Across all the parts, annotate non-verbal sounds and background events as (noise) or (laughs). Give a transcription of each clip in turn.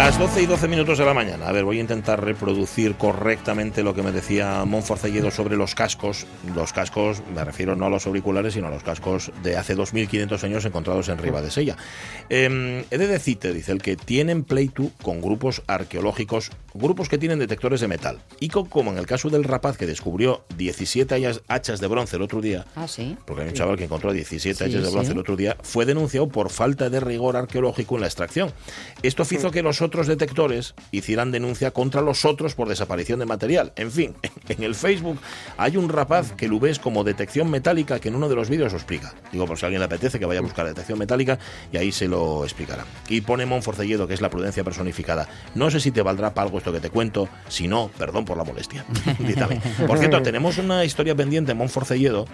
Las 12 y 12 minutos de la mañana. A ver, voy a intentar reproducir correctamente lo que me decía Monforcelledo sobre los cascos. Los cascos, me refiero no a los auriculares, sino a los cascos de hace 2.500 años encontrados en Riva de Sella. Eh, he de decirte, dice el que tienen pleito con grupos arqueológicos, grupos que tienen detectores de metal. Y con- como en el caso del rapaz que descubrió 17 hachas- de bronce el otro día, Ah, sí. porque hay un chaval que encontró 17 Sí, hachas de bronce sí. el otro día, fue denunciado por falta de rigor arqueológico en la extracción. Esto hizo que los otros detectores hicieran denuncia contra los otros por desaparición de material. En fin, (laughs) en el Facebook hay un rapaz que lo ves como detección metálica que en uno de los vídeos lo explica. Digo, por si a alguien le apetece que vaya a buscar detección metálica y ahí se lo explicará. Y pone Monforcelledo, que es la prudencia personificada. No sé si te valdrá para algo esto que te cuento, si no, perdón por la molestia. (laughs) Por cierto, (laughs) tenemos una historia pendiente en Monforcelledo,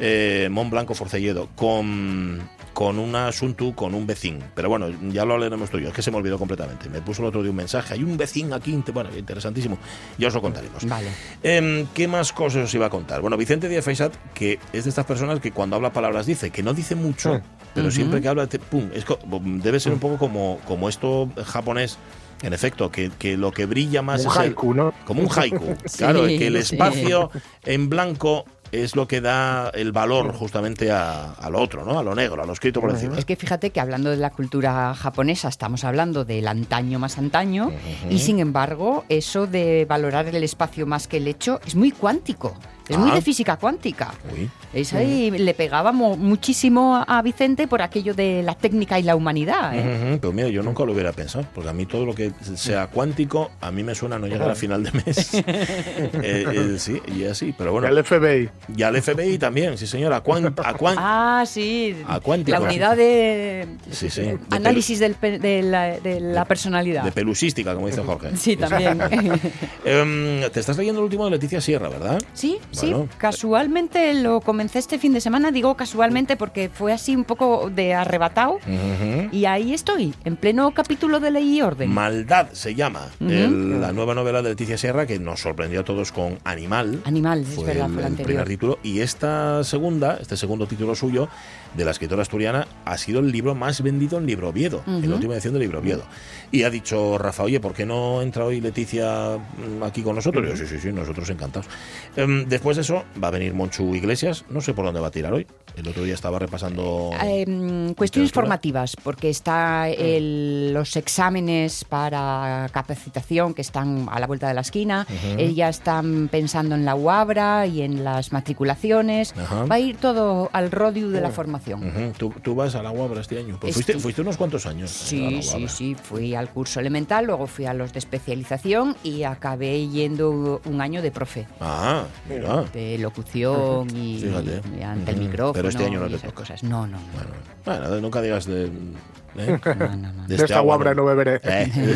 eh, Mont Blanco Forcelledo, con, con un asunto con un vecino. Pero bueno, ya lo hablaremos tú y yo, es que se me olvidó completamente. Me puso el otro día un mensaje, hay un vecino aquí, bueno, interesantísimo. Ya os lo contaremos. Vale. Em, ¿Qué más cosas os iba a contar? Bueno, Vicente Díaz Faisat, que es de estas personas que cuando habla palabras dice, que no dice mucho, pero siempre que habla, te- pum, es debe ser un poco como, como esto japonés. En efecto, que, que lo que brilla más Un es el- haiku, ¿no? como un haiku. (laughs) Sí, claro, que el sí. espacio en blanco es lo que da el valor justamente a, a lo otro, ¿no? A lo negro, a lo escrito por encima. Es que fíjate que hablando de la cultura japonesa estamos hablando del antaño más antaño y sin embargo eso de valorar el espacio más que el hecho es muy cuántico, es muy Ah. de física cuántica. Uy. Es ahí, le pegábamos muchísimo a Vicente por aquello de la técnica y la humanidad. ¿eh? Pero mira, yo nunca lo hubiera pensado, porque a mí todo lo que sea cuántico, a mí me suena a no llegar a final de mes. (laughs) (laughs) Eh, eh, sí, y así, pero bueno. El FBI. Y al FBI también, sí señor, a, cuán, a, cuán- Ah, sí. A cuántico. La unidad de Sí, sí, de análisis del de, la, de la personalidad. de pelusística, como dice Jorge. Sí, también. (laughs) Em, te estás leyendo el último de Leticia Sierra, ¿verdad? Sí, Bueno. sí, casualmente lo comencé este fin de semana, digo casualmente porque fue así un poco de arrebatado y ahí estoy, en pleno capítulo de Ley y Orden. Maldad se llama el- la nueva novela de Leticia Sierra que nos sorprendió a todos con Animal. Animal, es fue verdad, el, fue el primer título y esta segunda, este segundo título suyo de la escritora asturiana ha sido el libro más vendido en Libro Oviedo, en la última edición de Libro Oviedo. Y ha dicho Rafa, oye, ¿por qué no entra hoy Leticia mm, aquí con nosotros? Y yo, sí, sí, sí, nosotros encantados. Em, después de eso va a venir Monchu Iglesias, no sé por dónde va a tirar hoy. El otro día estaba repasando... Em, cuestiones formativas, porque está el- los exámenes para capacitación que están a la vuelta de la esquina, eh, ya están pensando en la UABRA y en las matriculaciones, va a ir todo al rodio de la formación. ¿Tú, tú vas a la UABRA este año. Pues fuiste, fuiste unos cuantos años. a Sí, sí, sí. Fui al curso elemental, luego fui a los de especialización y acabé yendo un año de profe, Ah, mira. de locución y, ante el micrófono. Pero este año no te toca. cosas. No, no, no. Bueno, bueno, nunca digas de. ¿eh? no, no, no. De esta agua guabra no beberé. Eh,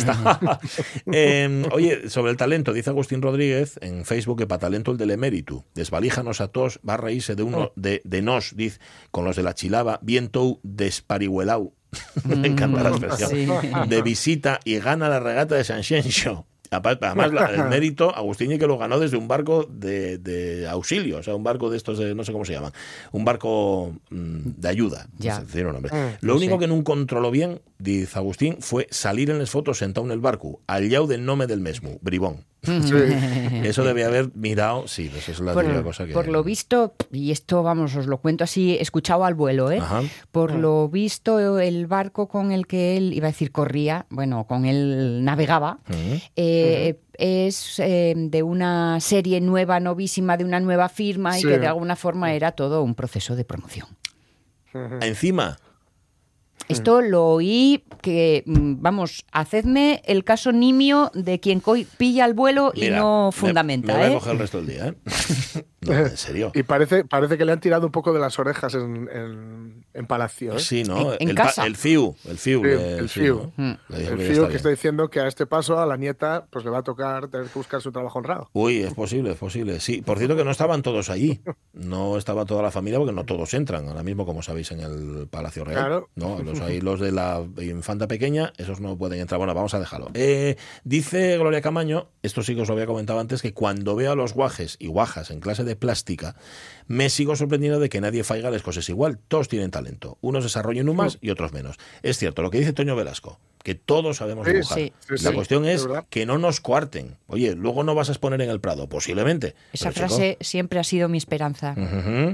Eh, (laughs) oye, sobre el talento, dice Agustín Rodríguez en Facebook que para talento el del eméritu. Desvalíjanos a todos, va a reírse de uno, de, de nos, dice, con los de la chilaba, bien tou desparihuelau. (laughs) Me encanta la expresión. Sí. De visita y gana la regata de San Xenxo. Además, el (laughs) mérito, Agustín y que lo ganó desde un barco de, de auxilio, o sea, un barco de estos, de, no sé cómo se llaman, un barco mm, de ayuda. Ya. Mm, Lo no único sé. que no controló bien, dice Agustín, fue salir en las fotos sentado en el barco, al llau del nombre del mesmo, bribón. Eso debe haber mirado, sí, pues eso es la por, cosa que... por lo visto, y esto vamos, os lo cuento así, escuchado al vuelo, ¿eh? Ajá. Por lo visto, el barco con el que él, iba a decir corría, bueno, con él navegaba, eh, es eh, de una serie nueva, novísima, de una nueva firma y que de alguna forma era todo un proceso de promoción. Encima, Esto lo oí que, mm, vamos, hacedme el caso nimio de quien pilla el vuelo y no me- fundamenta, Me, voy a ¿eh? coger el resto del día, ¿eh? (laughs) no, en serio. Y parece, parece que le han tirado un poco de las orejas en, en- en Palacio. ¿eh? Sí, ¿no? En- en el, casa. el FIU, el FIU. Sí, le- el FIU. Mm. El que está que bien. está diciendo que a este paso a la nieta pues le va a tocar tener que buscar su trabajo honrado. Uy, es posible, es posible. Sí, por cierto que no estaban todos allí. No estaba toda la familia porque no todos entran ahora mismo, como sabéis, en el Palacio Real. Claro. No, los, hay los de la infanta pequeña, esos no pueden entrar. Bueno, vamos a dejarlo. Eh, dice Gloria Camaño, esto sí que os lo había comentado antes, que cuando veo a los guajes y guajas en clase de plástica, me sigo sorprendiendo de que nadie faiga las cosas igual. Todos tienen talento. Unos desarrollan un más y otros menos. Es cierto, lo que dice Toño Velasco, que todos sabemos Sí, dibujar. sí, sí, la sí, cuestión es verdad. que no nos coarten. Oye, luego no vas a exponer en el Prado, posiblemente. Esa Pero, chico, frase siempre ha sido mi esperanza.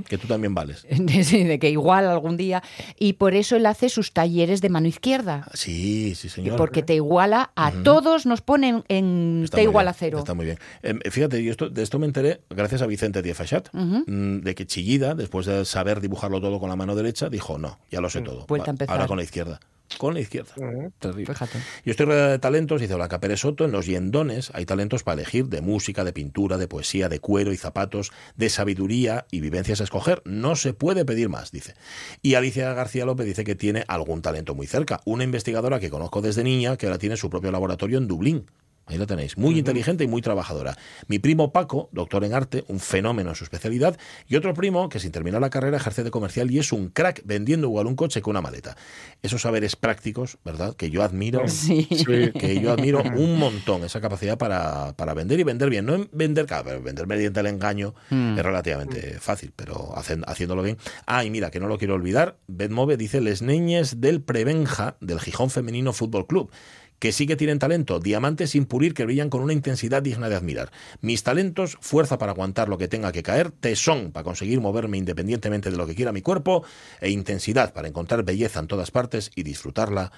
que tú también vales. (laughs) de, sí, de que igual algún día. Y por eso él hace sus talleres de mano izquierda. Sí, sí, Y señor. porque te iguala a todos, nos ponen en Está te igual bien, a cero. Está muy bien. Em, fíjate, yo esto, de esto me enteré gracias a Vicente Díaz Fachat, mm, de que Chillida, después de saber dibujarlo todo con la mano derecha, dijo, no, ya lo sé todo. Vuelta a Va, empezar. Ahora con la izquierda. Con la izquierda. Terrible. Fíjate. Yo estoy rodeada de talentos, dice Blanca Pérez Soto, en los yendones hay talentos para elegir de música, de pintura, de poesía, de cuero y zapatos, de sabiduría y vivencias a escoger. No se puede pedir más, dice. Y Alicia García López dice que tiene algún talento muy cerca. Una investigadora que conozco desde niña que ahora tiene su propio laboratorio en Dublín. Ahí lo tenéis. Muy inteligente y muy trabajadora. Mi primo Paco, doctor en arte, un fenómeno en su especialidad, y otro primo que sin terminar la carrera ejerce de comercial y es un crack vendiendo igual un coche que una maleta. Esos saberes prácticos, ¿verdad? Que yo admiro. Sí. Sí. Que yo admiro (laughs) un montón esa capacidad para, para vender y vender bien. No en vender, claro, vender mediante el engaño Mm. es relativamente fácil, pero hacen- haciéndolo bien. Ah, y mira, que no lo quiero olvidar, Betmove dice Les Neñes del Prebenja del Gijón Femenino Fútbol Club que sí que tienen talento, diamantes sin pulir que brillan con una intensidad digna de admirar. Mis talentos, fuerza para aguantar lo que tenga que caer, tesón para conseguir moverme independientemente de lo que quiera mi cuerpo, e intensidad para encontrar belleza en todas partes y disfrutarla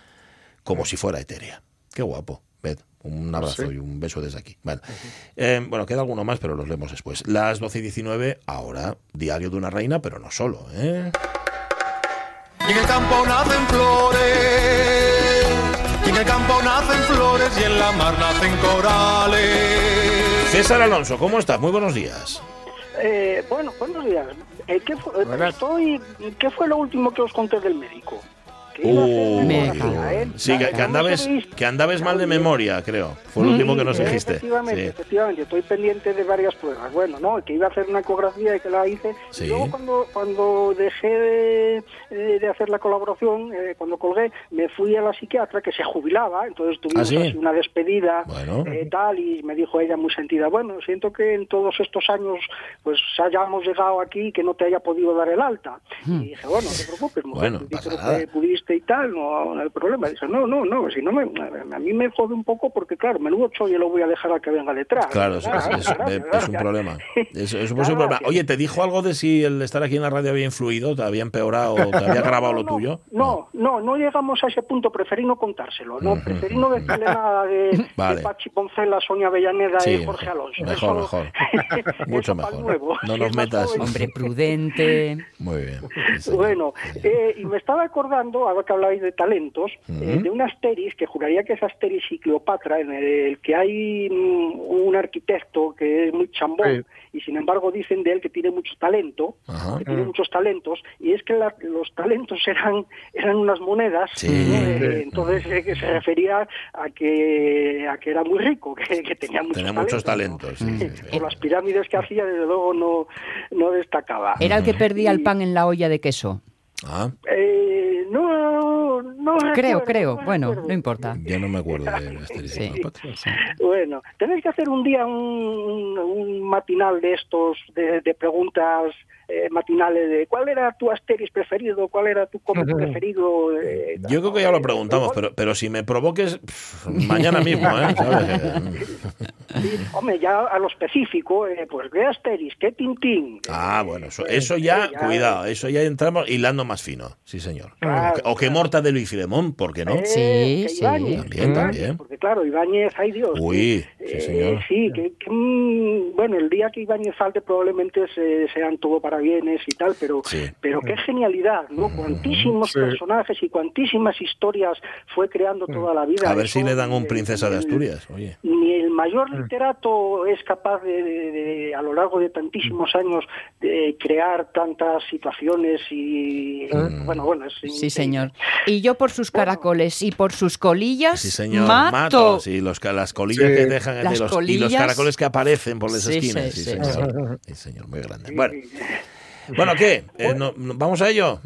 como si fuera etérea. Qué guapo. Ved, un abrazo Sí. y un beso desde aquí. Vale. Eh, bueno, queda alguno más, pero los leemos después. Las 12 y 19, ahora, Diario de una Reina, pero no solo. ¿eh? Y en el campo nacen flores, y en el campo nacen flores, y en la mar nacen corales. César Alonso, ¿cómo estás? Muy buenos días. Eh, bueno, buenos días. Eh, ¿qué, fue, eh, estoy, ¿Qué fue lo último que os conté del médico? Que iba a hacer Uh, ¿eh? sí, que, que ¿Cómo andabes, que andabes mal de memoria, creo. Fue lo último que nos dijiste. Efectivamente, Sí. efectivamente, estoy pendiente de varias pruebas. Bueno, no, que iba a hacer una ecografía y que la hice. Sí. Y luego cuando, cuando dejé de, eh, de hacer la colaboración, eh, cuando colgué, me fui a la psiquiatra que se jubilaba, entonces tuvimos ¿Ah, sí? así una despedida Bueno. eh, tal y me dijo ella muy sentida, bueno, siento que en todos estos años pues hayamos llegado aquí y que no te haya podido dar el alta. Y dije, bueno, no te preocupes, mujer, Bueno, que pudiste y tal, no, no hay problema. Dice, no, no, no, si no me, a mí me jode un poco porque, claro, menudo chollo lo voy a dejar a que venga detrás. Claro, es, un problema. (laughs) Es, es un problema. Oye, ¿te dijo algo de si el estar aquí en la radio había influido? ¿Te había empeorado? ¿Te había (laughs) grabado lo no, tuyo? No, no, no llegamos a ese punto, preferí no contárselo, no, preferí no decirle (laughs) nada de, Vale. de Pachi Poncela, Sonia Avellaneda Sí, y Jorge Alonso. mejor, Eso- mejor. (laughs) Mucho mejor. nuevo. No nos metas-. Hombre prudente. Muy bien. Sí. Bueno, eh, y me estaba acordando, ahora que hablabais de talentos, eh, de una asteris que juraría que es Asteris y Cleopatra, en el que hay mm, un arquitecto que es muy chambón y sin embargo dicen de él que tiene mucho talento, Ajá. que tiene muchos talentos, y es que la- los talentos eran eran unas monedas. Eh, entonces eh, se refería a que a que era muy rico, que, que tenía muchos Tenía talentos. muchos talentos. sí, sí, sí. Por las pirámides que hacía, desde luego no, no destacaba. Era el que perdía el pan en la olla de queso. Ah, eh, no, no Creo, recuerdo, creo. no Bueno, recuerdo. no importa. ya no me acuerdo de Asterix. Sí. Bueno, tenéis que hacer un día un, un matinal de estos, de, de preguntas eh, matinales de cuál era tu Asterix preferido, cuál era tu cómic preferido. eh, Yo creo que ya lo preguntamos, pero, pero si me provoques, pff, mañana mismo, ¿eh? (laughs) ¿Sabes? Sí, hombre, ya a lo específico, eh, pues qué Asteris, qué Tintín. Ah, bueno, eso, eso ya, eh, cuidado, eso ya entramos hilando más fino, sí señor. Claro, o que Morta de Luis Filemón, ¿por qué no? eh, Sí, sí. También, también. Porque claro, Ibáñez, ay Dios. Uy, que, sí, eh, señor. sí, que, que, mm, bueno, el día que Ibáñez falte probablemente se, sean todo para bienes y tal, pero, Sí. pero qué genialidad, ¿no? Cuantísimos Sí. personajes y cuantísimas historias fue creando toda la vida. A ver Eso, si le dan un princesa de Asturias, oye. ni el mayor literato es capaz de, de- de, a lo largo de tantísimos años de crear tantas situaciones y bueno bueno es Sí, señor. Y yo por sus caracoles y por sus colillas Sí, señor, mato. mato. Sí, los, las colillas Sí. que dejan Las de los, y los colillas. caracoles que aparecen por las Sí, esquinas. sí, Sí, sí, señor. (laughs) Sí, señor, muy grande. Bueno, bueno ¿qué? Eh, no- ¿Vamos a ello?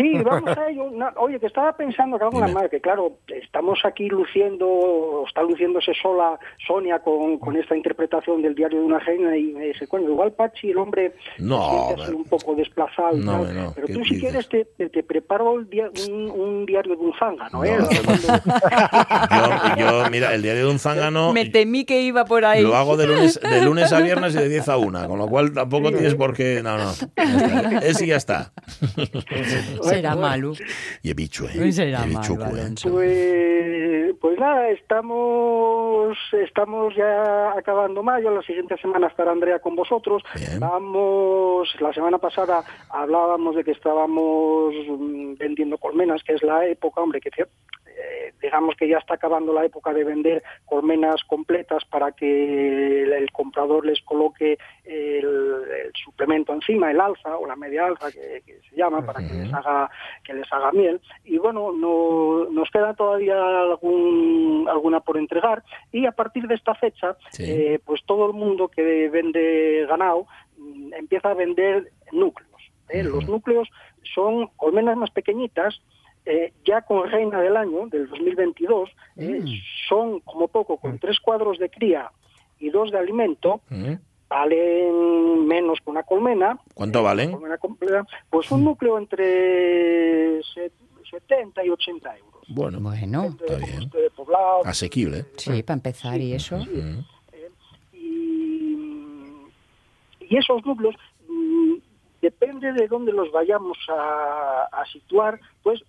Sí, vamos a ello. Oye, que estaba pensando que Dime. madre, que claro, estamos aquí luciendo, o está luciéndose sola Sonia con, con esta interpretación del diario de una reina y me dice, bueno, igual Pachi, el hombre, No, se un poco desplazado y No, tal. no, pero ¿qué tú si dices? quieres te, te, te preparo el dia- un, un diario de un zángano, ¿eh? No, (laughs) Yo, yo, mira, el diario de un zángano Me temí que iba por ahí. lo hago de lunes, de lunes a viernes y de 10 a 1, con lo cual tampoco tienes por qué... No, no, está. ese ya está. (laughs) Será malo. Y he bicho, ¿eh? Será He bicho, malo, ¿eh? Pues, pues nada, estamos estamos ya acabando mayo. La siguiente semana estará Andrea con vosotros. Bien. Vamos, la semana pasada hablábamos de que estábamos mm, vendiendo colmenas, que es la época, hombre, que eh, digamos que ya está acabando la época de vender colmenas completas para que el, el comprador les coloque el, el suplemento encima, el alza o la media alza que, que se llama, para que les haga que les haga miel. Y bueno, no, nos queda todavía algún, alguna por entregar y a partir de esta fecha, Sí. eh, pues todo el mundo que vende ganado mm, empieza a vender núcleos. ¿eh? Los núcleos son colmenas más pequeñitas, eh, ya con reina del año, del 2022, eh, son como poco con tres cuadros de cría y dos de alimento, ¿Mm? valen menos que una colmena. ¿Cuánto valen? colmena completa, pues un núcleo entre se- 70 y 80 euros. Bueno, Bueno, está bien. poblado, asequible. ¿eh? sí, para empezar y eso. Mm. y, y esos núcleos mm, depende de dónde los vayamos a, a situar pues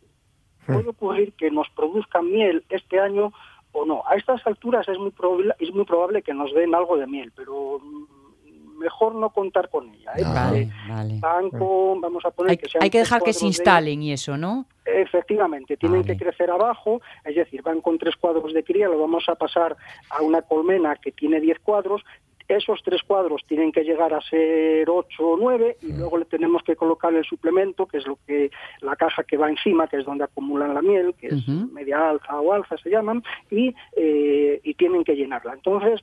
puede ocurrir que nos produzcan miel este año o no a estas alturas es muy probable es muy probable que nos den algo de miel pero mm, mejor no contar con ella ¿eh? Vale, Porque vale. van con- vamos a poner Hay, que sean hay que tres dejar que se de- instalen y eso, ¿no? Efectivamente, tienen Vale. que crecer abajo, es decir, van con tres cuadros de cría, lo vamos a pasar a una colmena que tiene diez cuadros. Esos tres cuadros tienen que llegar a ser ocho o nueve y luego le tenemos que colocar el suplemento, que es lo que la caja que va encima, que es donde acumulan la miel, que es media alza o alza se llaman, y, eh, y tienen que llenarla. Entonces,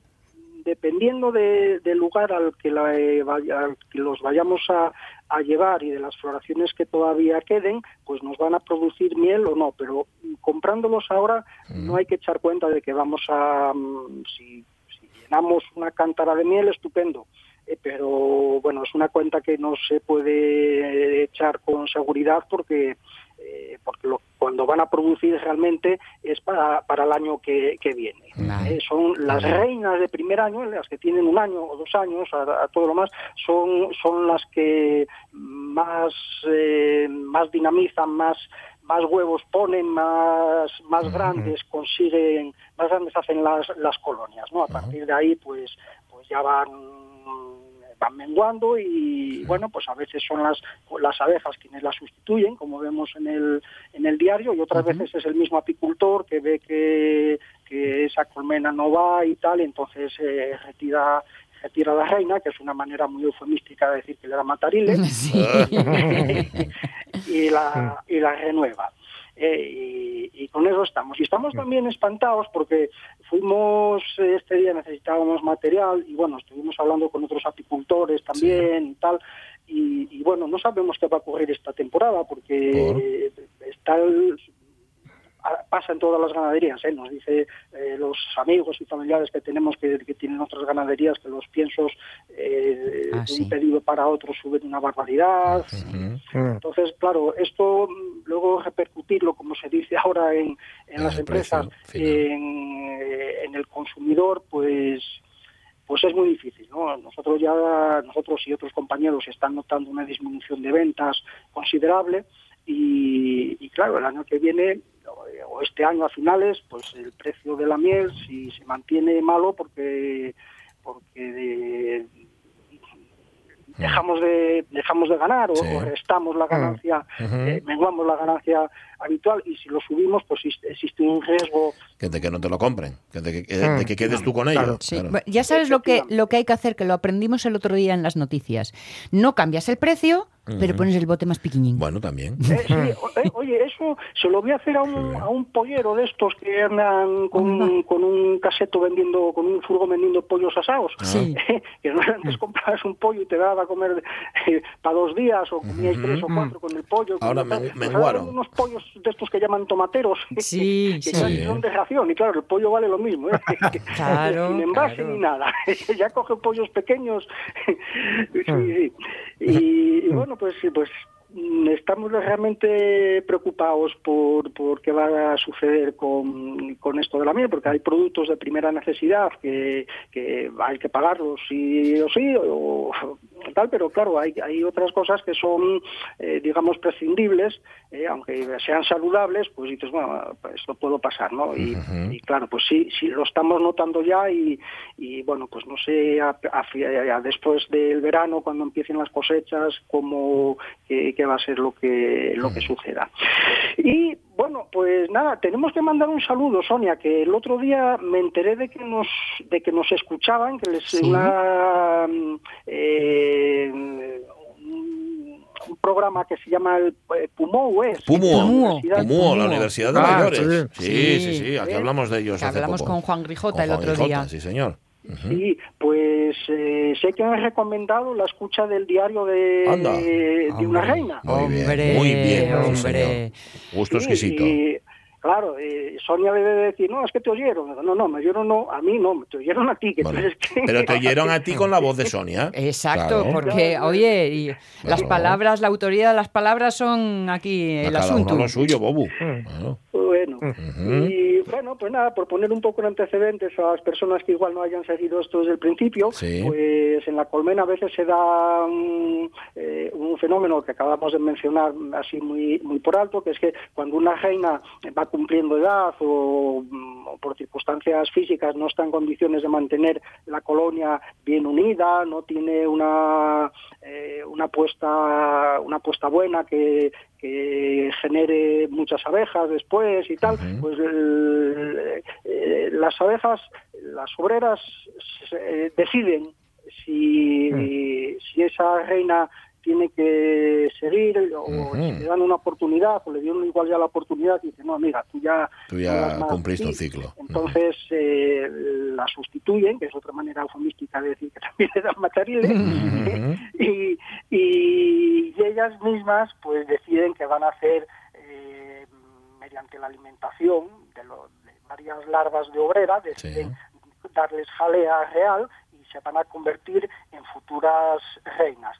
dependiendo de- del lugar al que, la, eh, vaya- al que los vayamos a, a llevar y de las floraciones que todavía queden, pues nos van a producir miel o no, pero comprándolos ahora no hay que echar cuenta de que vamos a, mm, si llenamos una cántara de miel, estupendo, Eh, pero bueno, es una cuenta que no se puede echar con seguridad porque eh, porque lo- cuando van a producir realmente es para, para el año que, que viene. Eh, son las reinas de primer año, las que tienen un año o dos años, a, a todo lo más, son, son las que más, más dinamizan, más más huevos ponen, más, más grandes consiguen, más grandes hacen las, las colonias, ¿no? A partir de ahí, pues, pues ya van van menguando y bueno pues a veces son las las abejas quienes las sustituyen como vemos en el en el diario y otras veces es el mismo apicultor que ve que, que esa colmena no va y tal y entonces eh, retira retira la reina que es una manera muy eufemística de decir que le da matarile (laughs) Sí. (laughs) y la y la renueva Eh, y, y con eso estamos. Y estamos también espantados porque fuimos, eh, este día necesitábamos material y bueno, estuvimos hablando con otros apicultores también y tal. Y, y, bueno, no sabemos qué va a ocurrir esta temporada porque está el- pasa en todas las ganaderías, ¿eh? nos dice eh, los amigos y familiares que tenemos que, que tienen otras ganaderías que los piensos eh, Ah, de sí. un pedido para otro suben una barbaridad. Entonces, claro, esto mm, luego repercutirlo, como se dice (laughs) ahora en, en En las empresas, en, eh, en el consumidor, pues pues es muy difícil. ¿no? Nosotros ya, nosotros y otros compañeros están notando una disminución de ventas considerable y, y claro, el año que viene o este año a finales, pues el precio de la miel si se mantiene malo porque porque de- dejamos de dejamos de ganar o, Sí. o restamos la ganancia, eh, menguamos la ganancia habitual y si lo subimos, pues existe- un riesgo Que de que no te lo compren, que de que, de que quedes tú con ello. Claro. Sí. claro. Bueno, Ya sabes lo que, lo que hay que hacer, que lo aprendimos el otro día en las noticias. No cambias el precio, pero pones el bote más pequeñín. Bueno, también. Eh, sí, o- eh, oye, eso se lo voy a hacer a un, a un pollero de estos que andan con, con un caseto vendiendo, con un furgo vendiendo pollos asados. Sí. (laughs) que no antes comprabas un pollo y te daba a comer para dos días o comíais tres o cuatro con el pollo. Ahora. Pues menguaron. ahora unos pollos de estos que llaman tomateros. (laughs) Sí, que sí. son de ración y claro, el pollo vale lo mismo. ¿eh? (laughs) Claro, Sin envase claro. ni nada. ya coge pollos pequeños. sí, sí. Y, y bueno, pues pues estamos realmente preocupados por, por qué va a suceder con, con esto de la miel, porque hay productos de primera necesidad que, que hay que pagarlos sí o sí, o (laughs) tal, pero claro, hay, hay otras cosas que son, eh, digamos, prescindibles, eh, aunque sean saludables, pues dices, bueno, pues esto puedo pasar, ¿no? Y, y claro, pues sí, sí, lo estamos notando ya y, y bueno, pues no sé, a- a- a- después del verano, cuando empiecen las cosechas, cómo, qué, qué va a ser lo que, lo que suceda. Y bueno, pues nada, tenemos que mandar un saludo, Sonia, que el otro día me enteré de que nos, de que nos escuchaban, que les Sí. una, mm, eh, un, programa que se llama el eh, PUMO, ¿es? Pumuo, Pumuo. Pumuo, la. Universidad de Ah, Mayores. Sí, sí, sí. sí, aquí ¿Eh? hablamos de ellos Que hace hablamos poco. con Juan Grijota Con el Juan otro Grijota, día. Sí, señor. Sí, pues eh, sé que han recomendado la escucha del diario de, Anda. de una Hombre. reina. Muy bien, Hombre, muy bien, hombre. señor. Gusto Sí, exquisito. y, claro, eh, Sonia debe de decir, no, es que te oyeron. No, no, me oyeron no, a mí no, te oyeron a ti. Que Bueno, pero te oyeron a ti con la voz de Sonia. Exacto, Claro. porque, oye, y las palabras, la autoridad de las palabras son aquí el A cada asunto. uno lo suyo, Bobu. Claro. Bueno, Ujú. y bueno, pues nada, por poner un poco de antecedentes a las personas que igual no hayan seguido esto desde el principio, Sí. pues en la colmena a veces se da un, eh, un fenómeno que acabamos de mencionar así muy, muy por alto, que es que cuando una reina va cumpliendo edad o, mm, o por circunstancias físicas no está en condiciones de mantener la colonia bien unida, no tiene una, eh, una puesta una puesta buena que, que genere muchas abejas después y tal, pues el- eh, las abejas, las obreras eh, deciden si, si esa reina tiene que seguir o si le dan una oportunidad o le dieron igual ya la oportunidad y dice no amiga tú ya Tú ya cumpliste aquí". un ciclo. entonces eh, la sustituyen que es otra manera eufemística de decir que (laughs) también le dan matariles (laughs) y, y ellas mismas pues deciden que van a hacer eh, mediante la alimentación de, lo- de varias larvas de obrera deciden darles jalea real se van a convertir en futuras reinas.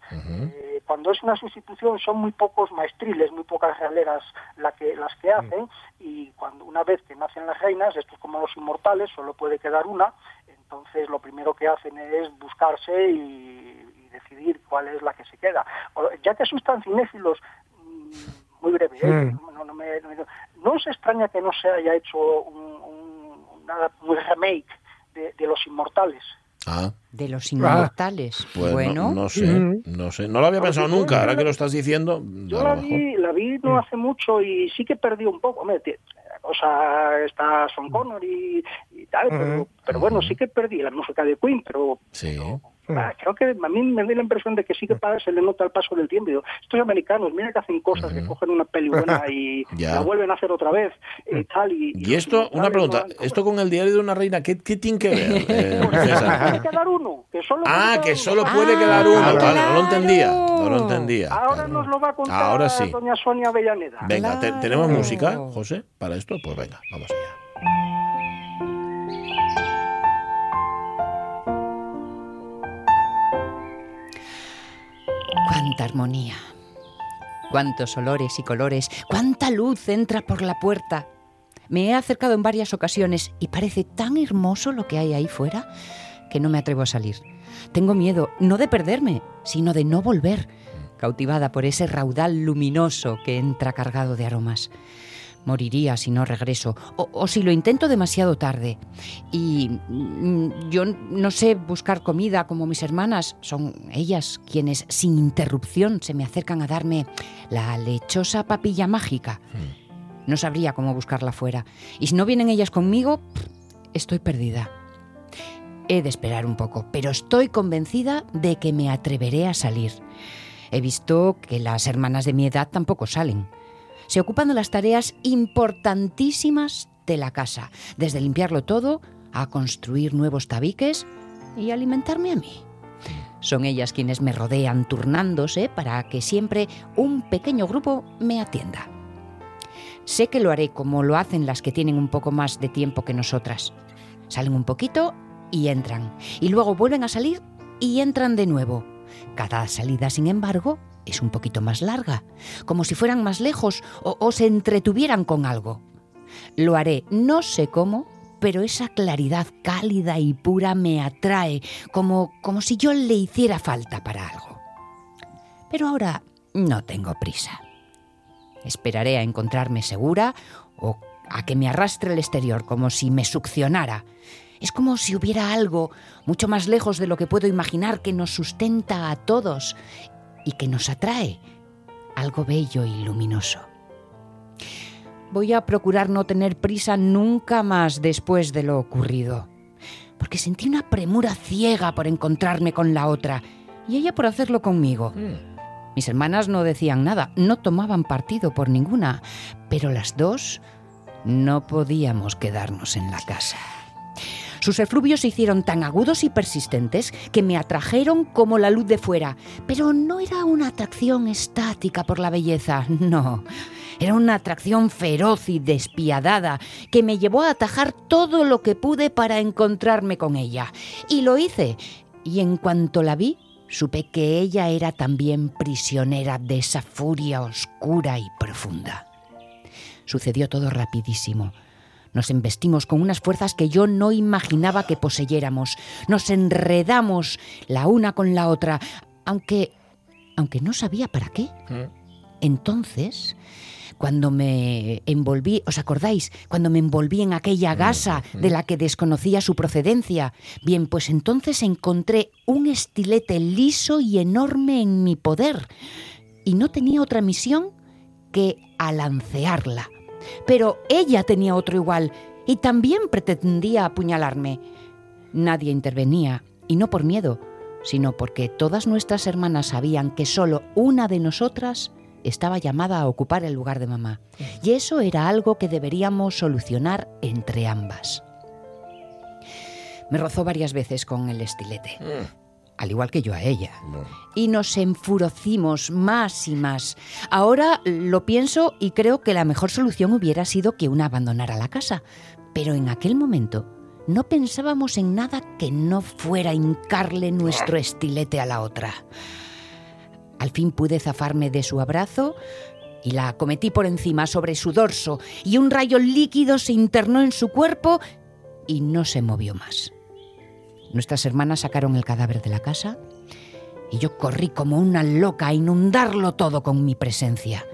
Eh, cuando es una sustitución son muy pocos maestriles, muy pocas realeras la que, las que hacen y cuando una vez que nacen las reinas, esto es como los inmortales, solo puede quedar una, entonces lo primero que hacen es buscarse y, y decidir cuál es la que se queda. Ya que asustan cinéfilos, mm, muy breve, ¿eh? Mm. no, no me- no me- no os extraña que no se haya hecho un, un- nada, un remake de, de Los Inmortales. Ah, De los inmortales. pues no- bueno, no, sé, no sé. No lo había pensado nunca, ahora que lo estás diciendo. Yo la vi, la vi no hace mucho y sí que perdí un poco. Hombre, la cosa está Son Connor y, y tal, pero, pero bueno, sí que perdí la música de Queen, pero Sí. Ah, creo que a mí me da la impresión de que sí que para, se le nota el paso del tiempo. Digo, estos americanos, mira que hacen cosas, que cogen una peli buena (laughs) y la vuelven a hacer otra vez y tal. Y, Y esto, una pregunta, esto con el diario de una reina, ¿qué, qué tiene que ver? (laughs) eh, César? Puede quedar uno, que solo Ah, quedar que uno. solo Ah, puede quedar uno. claro. Vale, no lo entendía. No lo entendía. Ahora claro. nos lo va a contar Ahora sí. doña Sonia Avellaneda. Venga, ¿te- Claro. ¿tenemos música, José, para esto? Pues venga, vamos allá. Armonía. Cuántos olores y colores, cuánta luz entra por la puerta. Me he acercado en varias ocasiones y parece tan hermoso lo que hay ahí fuera, que no me atrevo a salir. Tengo miedo, no de perderme, sino de no volver, cautivada por ese raudal luminoso que entra cargado de aromas. Moriría si no regreso, o, o si lo intento demasiado tarde. Y mm, yo no sé buscar comida como mis hermanas, son ellas quienes sin interrupción se me acercan a darme la lechosa papilla mágica. No sabría cómo buscarla fuera. Y si no vienen ellas conmigo, estoy perdida. He de esperar un poco, pero estoy convencida de que me atreveré a salir. He visto que las hermanas de mi edad tampoco salen. Se ocupan de las tareas importantísimas de la casa, desde limpiarlo todo a construir nuevos tabiques y alimentarme a mí. Son ellas quienes me rodean turnándose para que siempre un pequeño grupo me atienda. Sé que lo haré como lo hacen las que tienen un poco más de tiempo que nosotras. Salen un poquito y entran, y luego vuelven a salir y entran de nuevo. Cada salida, sin embargo, es un poquito más larga, como si fueran más lejos o, o se entretuvieran con algo. Lo haré, no sé cómo, pero esa claridad cálida y pura me atrae, como, como si yo le hiciera falta para algo. Pero ahora no tengo prisa. Esperaré a encontrarme segura o a que me arrastre el exterior, como si me succionara. Es como si hubiera algo mucho más lejos de lo que puedo imaginar que nos sustenta a todos y que nos atrae, algo bello y luminoso. Voy a procurar no tener prisa nunca más después de lo ocurrido, porque sentí una premura ciega por encontrarme con la otra y ella por hacerlo conmigo. Mis hermanas no decían nada, no tomaban partido por ninguna, pero las dos no podíamos quedarnos en la casa. Sus efluvios se hicieron tan agudos y persistentes que me atrajeron como la luz de fuera, pero no era una atracción estática por la belleza, (laughs) no. Era una atracción feroz y despiadada que me llevó a atajar todo lo que pude para encontrarme con ella. Y lo hice. Y en cuanto la vi, supe que ella era también prisionera de esa furia oscura y profunda. Sucedió todo rapidísimo. Nos embestimos con unas fuerzas que yo no imaginaba que poseyéramos. Nos enredamos la una con la otra, aunque aunque no sabía para qué. Entonces, cuando me envolví, ¿os acordáis? Cuando me envolví en aquella gasa de la que desconocía su procedencia. Bien, pues entonces encontré un estilete liso y enorme en mi poder. Y no tenía otra misión que alancearla. Pero ella tenía otro igual y también pretendía apuñalarme. Nadie intervenía, y no por miedo, sino porque todas nuestras hermanas sabían que solo una de nosotras estaba llamada a ocupar el lugar de mamá. Y eso era algo que deberíamos solucionar entre ambas. Me rozó varias veces con el estilete, al igual que yo a ella. Y nos enfurecimos más y más. Ahora lo pienso y creo que la mejor solución hubiera sido que una abandonara la casa. Pero en aquel momento no pensábamos en nada que no fuera hincarle nuestro estilete a la otra. Al fin pude zafarme de su abrazo y la acometí por encima sobre su dorso y un rayo líquido se internó en su cuerpo y no se movió más. Nuestras hermanas sacaron el cadáver de la casa y yo corrí como una loca a inundarlo todo con mi presencia.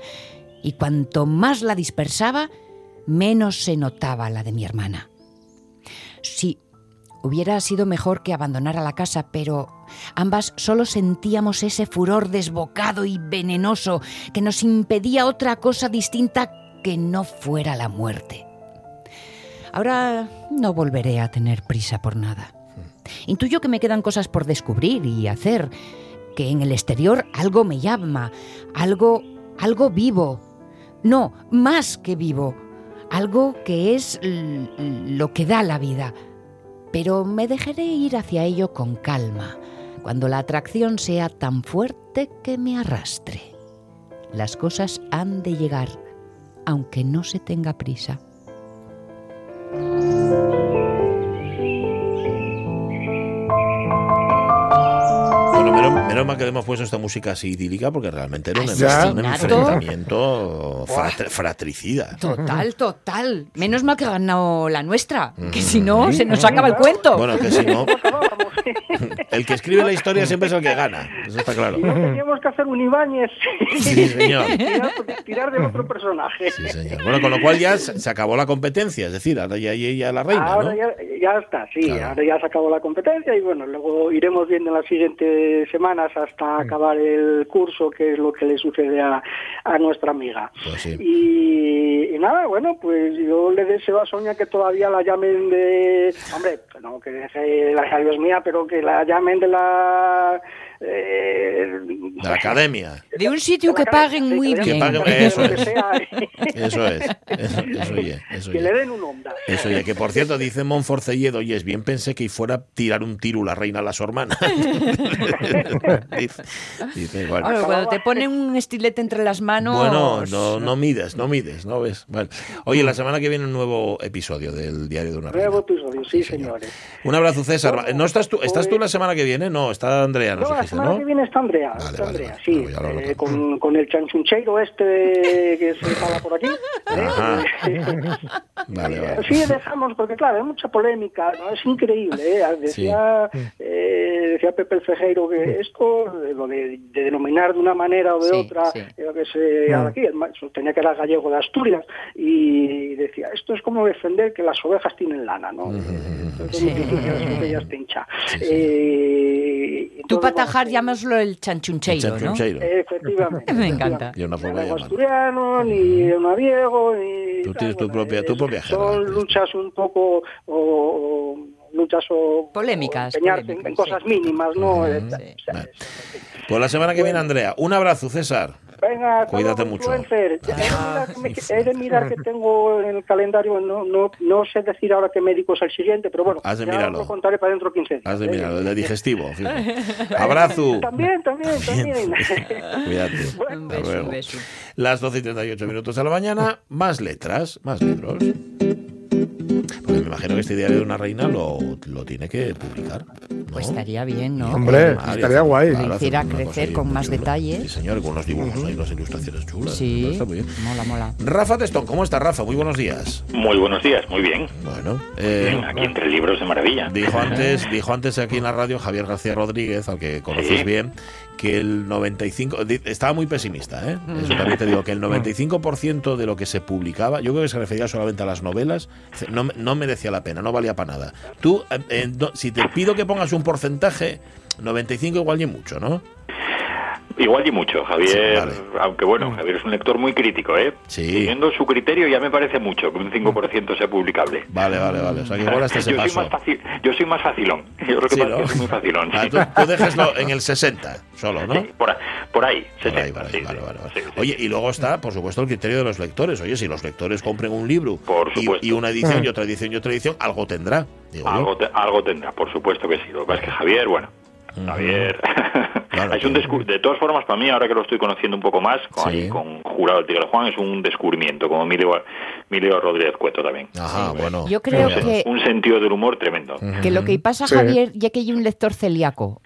Y cuanto más la dispersaba, menos se notaba la de mi hermana. Sí, hubiera sido mejor que abandonara la casa, pero ambas solo sentíamos ese furor desbocado y venenoso que nos impedía otra cosa distinta que no fuera la muerte. Ahora no volveré a tener prisa por nada. Intuyo que me quedan cosas por descubrir y hacer, que en el exterior algo me llama, algo algo vivo. No, más que vivo, algo que es lo que da la vida. Pero me dejaré ir hacia ello con calma, cuando la atracción sea tan fuerte que me arrastre. Las cosas han de llegar, aunque no se tenga prisa. Menos, mal que le hemos puesto esta música así idílica porque realmente era un, un enfrentamiento frat- fratricida. Total, (laughs) total. Menos mal que ha ganado la nuestra, que si no se nos acaba el cuento. Bueno, que si no, el que escribe la historia siempre es el que gana. Eso está claro. No teníamos que hacer un Ibáñez. Sí, señor. (laughs) tirar, tirar de otro personaje. Sí, señor. Bueno, con lo cual ya se acabó la competencia, es decir, ahora ya hay ella la reina, Ahora ¿no? ya, ya está, sí, Claro. ahora ya se acabó la competencia y bueno, luego iremos viendo en las siguientes hasta acabar el curso, que es lo que le sucede a, a nuestra amiga. Pues sí. Y, y nada, bueno, pues yo le deseo a Sonia que todavía la llamen de... Hombre, no que la hija Dios mía, pero que la llamen de la... eh, De la academia. De un sitio que paguen muy que bien. paguen- eso lo que es. sea, (laughs) Eso es. Eso, eso (laughs) que le den un onda. Eso oye, que por cierto, dice Monforcelledo, oye, es bien pensé que fuera a tirar un tiro la reina a la su hermana. (laughs) dice, dice, bueno. Ahora, cuando te ponen un estilete entre las manos. Bueno, no, no mides, no mides, ¿no ves? Bueno. Oye, la semana que viene un nuevo episodio del Diario de una Reina. Nuevo episodio, sí, señores. Un abrazo, César. ¿No estás tú, estás tú Pues- la semana que viene? No, está Andrea, No, la dijiste, semana ¿no? que viene está Andrea, Vale, está vale, Andrea, vale. sí, ya lo eh, con- con, con el chanchuncheiro este que se fala por aquí. ¿eh? Ajá. (laughs) Vale, vale. Sí, dejamos, porque claro, hay mucha polémica, ¿no? es increíble. ¿eh? Decía, eh, decía Pepe el Fejeiro que esto, eh, lo de, de denominar de una manera o de Sí, otra, sí. eh, que se Mm. aquí, el ma- tenía que era gallego de Asturias, y decía, esto es como defender que las ovejas tienen lana, ¿no? Entonces, Sí. las ovejas te hincha. Eh, Tú para bueno, tajar eh, llámaslo el chanchuncheiro, ¿no? Chanchuncheiro. Efectivamente. (laughs) Me encanta. Ni puedo algo llamar. asturiano, ni naviego, ni... Tú tienes tu propia- tu propia Son luchas un poco... O, o luchas o... Polémicas, o empeñarse en- polémicas, en cosas sí. mínimas, ¿no? Sí. o sea, Vale. Pues la semana que viene, Andrea. Un abrazo, César. Venga, Cuídate mucho. influencer. He de mirar que tengo en el calendario, no, no, no sé decir ahora qué médico es el siguiente, pero bueno, Has de ya mirarlo. lo contaré para dentro de 15 días. Has de ¿eh? mirar, el de digestivo. fijo. (laughs) (laughs) Abrazo. También, también, también. (laughs) Cuídate. Un Hasta beso, luego. un beso. Las 12 y 38 minutos de la mañana, más letras, más libros. Porque me imagino que este diario de una reina lo, lo tiene que publicar. ¿No? Pues estaría bien, ¿no? Hombre, Claro, estaría guay. claro, Lo hiciera una cosa crecer ahí, con más libro. detalles. Sí, señor, con unos dibujos ahí, unas ilustraciones chulas. Sí, Está muy bien. mola, mola. Rafa Testón, ¿cómo está Rafa? Muy buenos días. Muy buenos días, muy bien. Bueno, eh, Bien, aquí entre libros de maravilla. Dijo antes, dijo antes aquí en la radio Javier García Rodríguez, al que conoces Sí. bien, que el 95, di- estaba muy pesimista, ¿eh? Eso también te digo, que el 95% de lo que se publicaba, yo creo que se refería solamente a las novelas, no, no merecía la pena, no valía para nada. Tú, eh, eh, no- si te pido que pongas un porcentaje, 95 igual y mucho, ¿no? Igual y mucho, Javier, Sí, vale. aunque bueno, Javier es un lector muy crítico, ¿eh? Sí. Siguiendo su criterio ya me parece mucho que un 5% sea publicable. Vale, vale, vale. O sea, que igual hasta ese yo, soy paso. más fácil, yo soy más facilón. (laughs) Yo lo que Sí, ¿no? es que soy muy facilón. Ah, tú, tú déjeslo en el 60 solo, ¿no? Sí, por, a- por ahí, Por ahí, 70, vale, sí, vale, vale, vale. sí, sí. Oye, y luego está, por supuesto, el criterio de los lectores. Oye, si los lectores compren un libro Por y, y una edición y otra edición y otra edición, algo tendrá. Digo algo, te- algo tendrá, por supuesto que sí. Lo que pasa es que Javier, bueno, Javier. Claro, (laughs) es un de todas formas, para mí, ahora que lo estoy conociendo un poco más, con, Sí. con Jurado el Tigre Juan, es un descubrimiento, como Emilio, Emilio Rodríguez Cueto también. Ajá, bueno. Yo creo un, que, un sentido del humor tremendo. que lo que pasa, Sí. Javier, ya que hay un lector celíaco.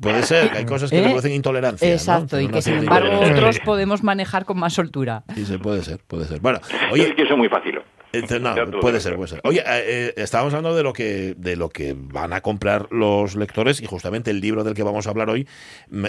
Puede ser, que hay (laughs) cosas que ¿Eh? le producen intolerancia. ¿no? Exacto, y Una que sin embargo otros podemos manejar con más soltura. Sí, sí, puede ser, puede ser. Bueno, Oye, es que soy muy fácil. Este, no, puede ser, puede ser. Oye, eh, eh, estábamos hablando de lo que de lo que van a comprar los lectores y justamente el libro del que vamos a hablar hoy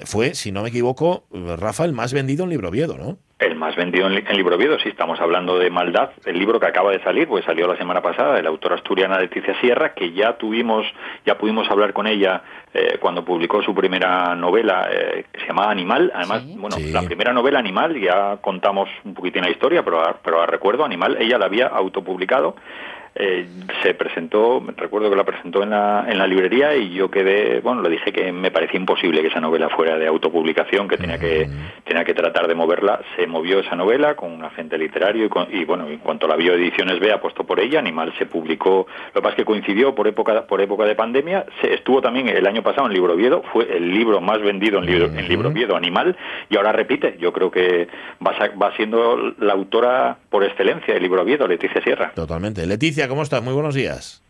fue, si no me equivoco, Rafa, el más vendido en Libro Oviedo, ¿no? El más vendido en, li- en Libro Oviedo, sí, estamos hablando de Maldad, el libro que acaba de salir, pues salió la semana pasada, de la autora asturiana Leticia Sierra, que ya tuvimos, ya pudimos hablar con ella eh, cuando publicó su primera novela, eh, que se llamaba Animal. Además, Sí. bueno, Sí. la primera novela Animal, ya contamos un poquitín la historia, pero, a- pero la recuerdo, Animal, ella la había autopublicado. Eh, se presentó, recuerdo que la presentó en la, en la librería y yo quedé, bueno, le dije que me parecía imposible que esa novela fuera de autopublicación, que tenía que, tenía que tratar de moverla. Se movió esa novela con un agente literario y, con- y, bueno, en cuanto la vio Ediciones B apostó por ella, Animal se publicó, lo que pasa es que coincidió por época, por época de pandemia, se estuvo también el año pasado en Libro Oviedo, fue el libro más vendido en Libro, en libro Oviedo, Animal, y ahora repite, yo creo que va, va siendo la autora por excelencia del Libro Oviedo, Leticia Sierra. Totalmente. Leticia, ¿cómo estás? Muy buenos días.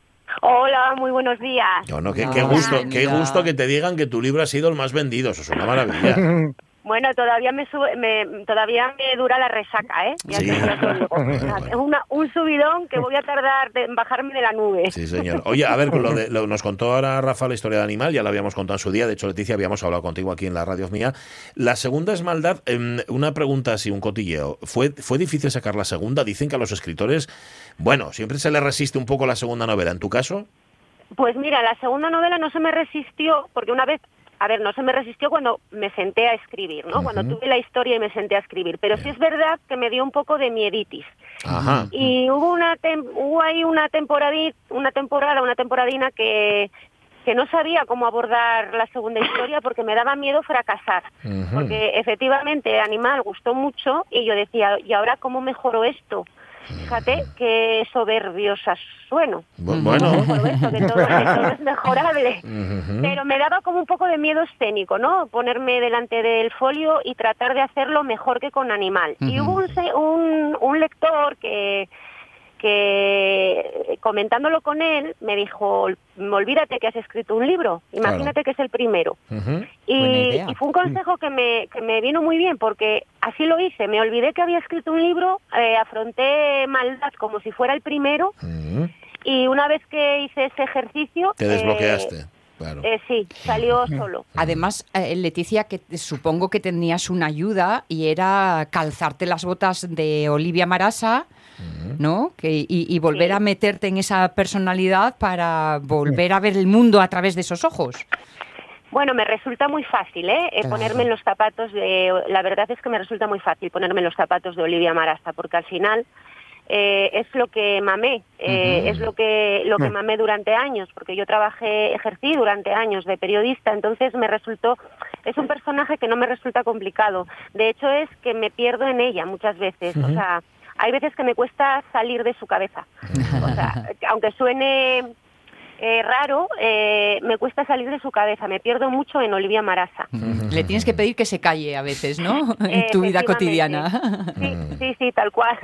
Hola, muy buenos días. No, no, qué, qué gusto, qué gusto que te digan que tu libro ha sido el más vendido. Eso es una maravilla. (laughs) Bueno, todavía me, sube, me todavía me dura la resaca, ¿eh? Ya Sí. te- una- un subidón que voy a tardar de- en bajarme de la nube. Sí, señor. Oye, a ver, lo de, lo- nos contó ahora Rafa la historia de Animal, ya la habíamos contado en su día. De hecho, Leticia, habíamos hablado contigo aquí en la radio mía. La segunda es maldad. Em, una pregunta así, un cotilleo. ¿Fue, ¿Fue difícil sacar la segunda? Dicen que a los escritores, bueno, siempre se les resiste un poco la segunda novela. ¿En tu caso? Pues mira, la segunda novela no se me resistió, porque una vez, a ver, no se me resistió cuando me senté a escribir, ¿no? Cuando tuve la historia y me senté a escribir. Pero sí es verdad que me dio un poco de mieditis. Ajá. Y hubo una tem- hubo ahí una temporada, una temporada, una temporadina que que no sabía cómo abordar la segunda historia porque me daba miedo fracasar. Porque efectivamente Animal gustó mucho y yo decía, ¿y ahora cómo mejoro esto? Fíjate qué soberbiosa sueno. Bu- Bueno. Mejoro esto, que todo, que todo es mejorable. Pero me daba como un poco de miedo escénico, ¿no? Ponerme delante del folio y tratar de hacerlo mejor que con Animal. Y hubo un, se- un, un lector que, que comentándolo con él me dijo, olvídate que has escrito un libro, imagínate que es el primero. Y, y fue un consejo que me, que me vino muy bien porque así lo hice. Me olvidé que había escrito un libro, eh, afronté maldad como si fuera el primero y una vez que hice ese ejercicio... Te eh, desbloqueaste. Claro. eh, sí, salió solo. Además, eh, Leticia, que supongo que tenías una ayuda y era calzarte las botas de Olivia Marasa, ¿no? Que, y, y volver a meterte en esa personalidad para volver a ver el mundo a través de esos ojos. Bueno, me resulta muy fácil, ¿eh? Eh, Claro. Ponerme en los zapatos de... La verdad es que me resulta muy fácil ponerme en los zapatos de Olivia Marasta, porque al final eh, es lo que mamé, eh, es lo que lo que Mm. mamé durante años, porque yo trabajé, ejercí durante años de periodista, entonces me resultó, es un personaje que no me resulta complicado. De hecho es que me pierdo en ella muchas veces, o sea, hay veces que me cuesta salir de su cabeza. O sea, (laughs) aunque suene eh, raro, eh, me cuesta salir de su cabeza, me pierdo mucho en Olivia Marasa. (laughs) Le tienes que pedir que se calle a veces, ¿no? (laughs) En tu vida cotidiana. Sí, sí, tal cual.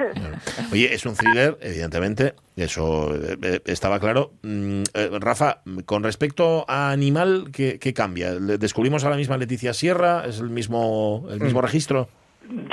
Oye, es un thriller, evidentemente, eso eh, eh, estaba claro. Mm, Rafa, con respecto a Animal, ¿qué, qué cambia? ¿Le- ¿Descubrimos a la misma Leticia Sierra? ¿Es el mismo, el mismo Mm. registro?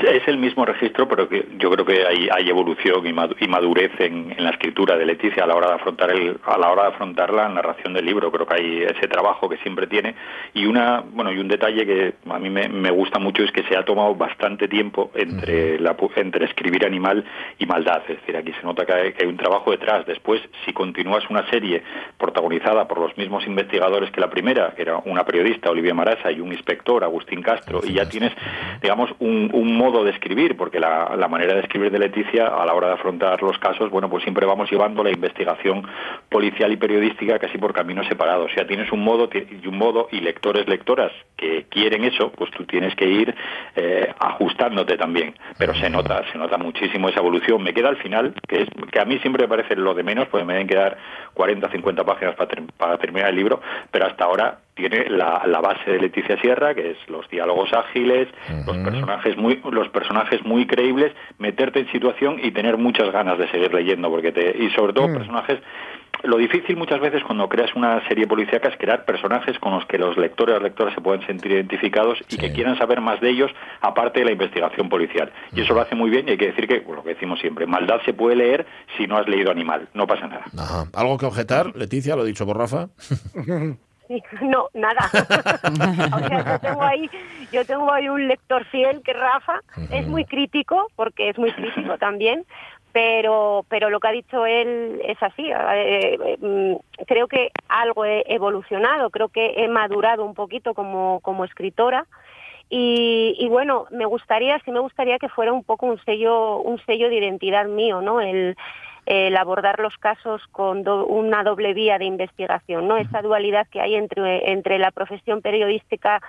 Es el mismo registro, pero que yo creo que hay, hay evolución y madu- y madurez en, en la escritura de Leticia a la hora de afrontar el, a la hora de afrontar la narración del libro. Creo que hay ese trabajo que siempre tiene y una bueno y un detalle que a mí me, me gusta mucho es que se ha tomado bastante tiempo entre la entre escribir animal y maldad. Es decir, aquí se nota que hay, que hay un trabajo detrás. Después, si continúas una serie protagonizada por los mismos investigadores que la primera, que era una periodista Olivia Marasa y un inspector Agustín Castro, y ya tienes digamos, un, un modo de escribir, porque la, manera de escribir de Leticia a la hora de afrontar los casos, bueno, pues siempre vamos llevando la investigación policial y periodística casi por caminos separados. O sea, tienes un modo y un modo y lectores, lectoras que quieren eso, pues tú tienes que ir eh, ajustándote también. Pero se nota, se nota muchísimo esa evolución. Me queda al final, que es que a mí siempre me parece lo de menos, porque me deben quedar 40, 50 páginas para terminar el libro, pero hasta ahora tiene la, la base de Leticia Sierra, que es los diálogos ágiles, los personajes muy los personajes muy creíbles, meterte en situación y tener muchas ganas de seguir leyendo, porque te y sobre todo personajes lo difícil muchas veces cuando creas una serie policíaca es crear personajes con los que los lectores las lectoras se pueden sentir identificados y que quieran saber más de ellos aparte de la investigación policial. Y eso lo hace muy bien y hay que decir que, bueno, lo que decimos siempre, maldad se puede leer si no has leído Animal, no pasa nada. Ajá. ¿Algo que objetar, Leticia? Lo dicho por Rafa. (laughs) (laughs) No, nada. (laughs) o sea, yo tengo ahí, yo tengo ahí un lector fiel que Rafa es muy crítico, porque es muy crítico también, pero pero lo que ha dicho él es así. eh, eh, mm, creo que algo he evolucionado, creo que he madurado un poquito como como escritora. Y, y bueno, me gustaría, sí me gustaría que fuera un poco un sello, un sello de identidad mío, ¿no? El, el abordar los casos con do- una doble vía de investigación, ¿no? Esa dualidad que hay entre, entre la profesión periodística,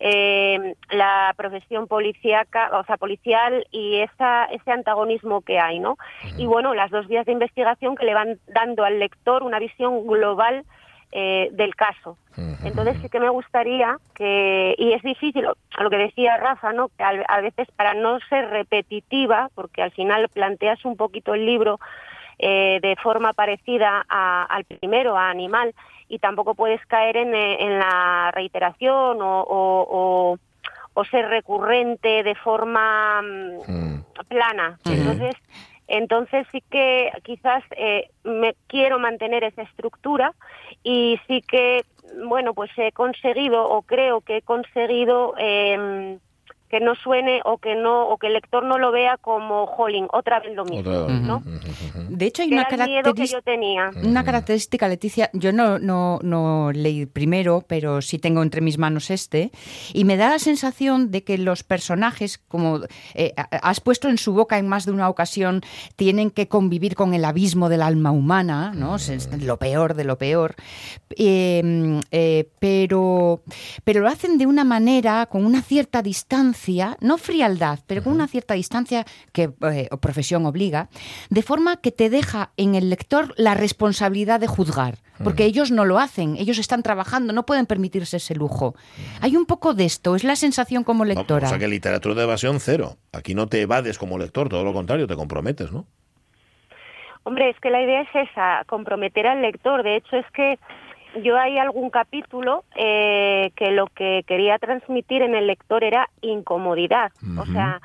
eh, la profesión policíaca, o sea, policial y esa, ese antagonismo que hay, ¿no? Y bueno, las dos vías de investigación que le van dando al lector una visión global eh, del caso. Entonces sí que me gustaría que, y es difícil, lo que decía Rafa, ¿no? que a veces para no ser repetitiva, porque al final planteas un poquito el libro eh, de forma parecida a- al primero, a animal, y tampoco puedes caer en, eh, en la reiteración o, o- o- o ser recurrente de forma mm, Mm. plana. Sí. Entonces, entonces sí que quizás eh, me quiero mantener esa estructura y sí que, bueno, pues he conseguido o creo que he conseguido eh, que no suene o que no o que el lector no lo vea como jolín, otra vez lo mismo, Otra vez. ¿no? De hecho, hay una era el miedo que característica. yo tenía. Una característica, Leticia, yo no, no, no leí primero, pero sí tengo entre mis manos este, y me da la sensación de que los personajes, como eh, has puesto en su boca en más de una ocasión, tienen que convivir con el abismo del alma humana, ¿no? Es- es lo peor de lo peor. Eh, eh, pero, pero lo hacen de una manera, con una cierta distancia, no frialdad, pero con una cierta distancia que eh, profesión obliga, de forma que te deja en el lector la responsabilidad de juzgar, porque ellos no lo hacen, ellos están trabajando, no pueden permitirse ese lujo. Hay un poco de esto, es la sensación como lectora. o sea que literatura de evasión cero. Aquí no te evades como lector, todo lo contrario, te comprometes, ¿no? Hombre, es que la idea es esa, comprometer al lector. De hecho, es que yo hay algún capítulo eh, que lo que quería transmitir en el lector era incomodidad. O sea,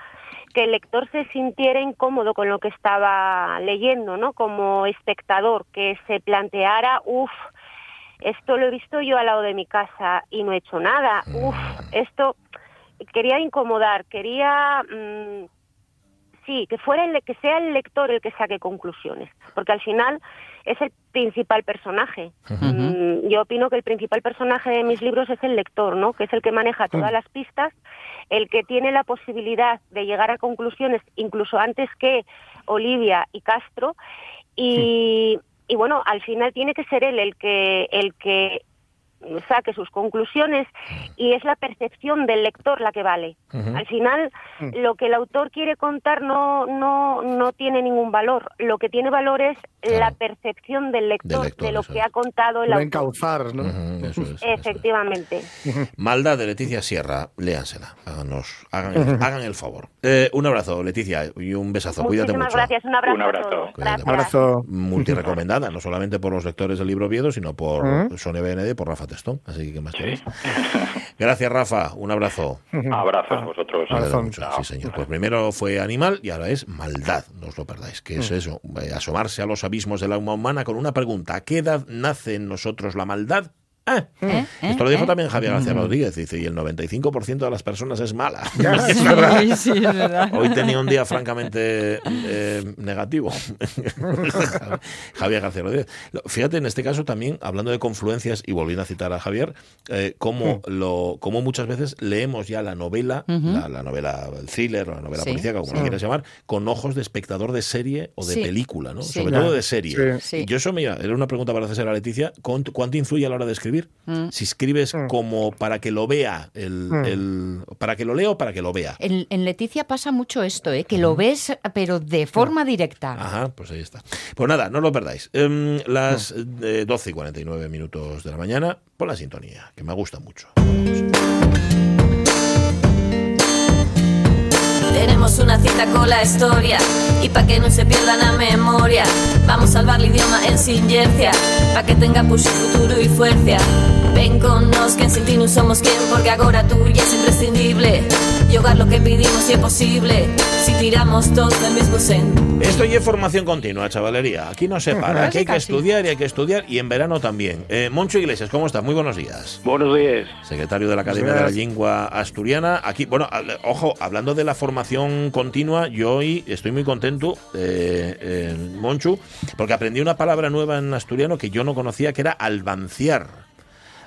que el lector se sintiera incómodo con lo que estaba leyendo, ¿no? Como espectador, que se planteara, uff, esto lo he visto yo al lado de mi casa y no he hecho nada, uff, esto quería incomodar, quería mm, sí, que fuera el, que sea el lector el que saque conclusiones, porque al final es el principal personaje. Mm, Yo opino que el principal personaje de mis libros es el lector, ¿no? Que es el que maneja todas las pistas, el que tiene la posibilidad de llegar a conclusiones incluso antes que Olivia y Castro y, y bueno, al final tiene que ser él el que el que saque sus conclusiones y es la percepción del lector la que vale. Al final, lo que el autor quiere contar no, no, no tiene ningún valor. Lo que tiene valor es la percepción del lector, lector, de lo que es. ha contado el Lo autor. encauzar, ¿no? Ujú, eso es, eso es. Efectivamente. (laughs) Maldad de Leticia Sierra, léansela, háganos, hagan, el, (laughs) hagan el favor. Eh, un abrazo, Leticia, y un besazo, cuídate Muchísimas mucho. gracias. Un abrazo, Un abrazo. Cuídate. Abrazo. Multirecomendada, (laughs) no solamente por los lectores del libro Oviedo, sino por Ujú. Sonia BND por Rafa Así que, ¿qué más? Gracias, Rafa. Un abrazo. Abrazos a vosotros. Mucho, Sí, señor. Pues primero fue animal y ahora es maldad. No os lo perdáis. Que es eso? Eh, Asomarse a los abismos del alma humana con una pregunta. ¿A qué edad nace en nosotros la maldad? Ah, ¿Eh? Esto lo dijo ¿Eh? también Javier García Rodríguez. Dice, y el 95% de las personas es mala. (laughs) (laughs) Es verdad. Sí, sí, es verdad. Hoy tenía un día francamente eh, negativo. (laughs) Javier García Rodríguez. Fíjate, en este caso también, hablando de confluencias y volviendo a citar a Javier, eh, cómo, lo, cómo muchas veces leemos ya la novela, la, la novela el thriller o la novela Sí, policíaca, como sí. lo quieras llamar, con ojos de espectador de serie o de Sí. película, ¿no? Sí. Sobre todo de serie. Sí. Sí. Y yo eso, mira, era una pregunta para hacer a Leticia, ¿cuánto, cuánto influye a la hora de escribir? Mm. Si escribes Mm. como para que lo vea, el, Mm. el- para que lo lea o para que lo vea. En, en Leticia pasa mucho esto, ¿eh? que lo ves, pero de forma directa. Ajá, pues ahí está. Pues nada, no lo perdáis. Em, las eh, 12 y 49 minutos de la mañana, por la sintonía, que me gusta mucho. Tenemos una cita con la historia. Y pa' que no se pierda la memoria. Vamos a salvar el idioma en silencia. Pa' que tenga push futuro y fuerza. Ven con nos que en sin ti no somos quien. Porque ahora tú ya es imprescindible Yogar lo que pedimos si es posible Si tiramos todos del mismo sen Esto ya es formación continua, chavalería. Aquí no se para, aquí hay que estudiar y hay que estudiar y en verano también. Eh, Moncho Iglesias, ¿cómo estás? Muy buenos días. Buenos días. Secretario de la Academia de la Lengua Asturiana. Aquí, bueno, al- ojo, hablando de la formación continua, yo hoy estoy muy contento, eh, eh, Monchu, porque aprendí una palabra nueva en asturiano que yo no conocía, que era albanciar.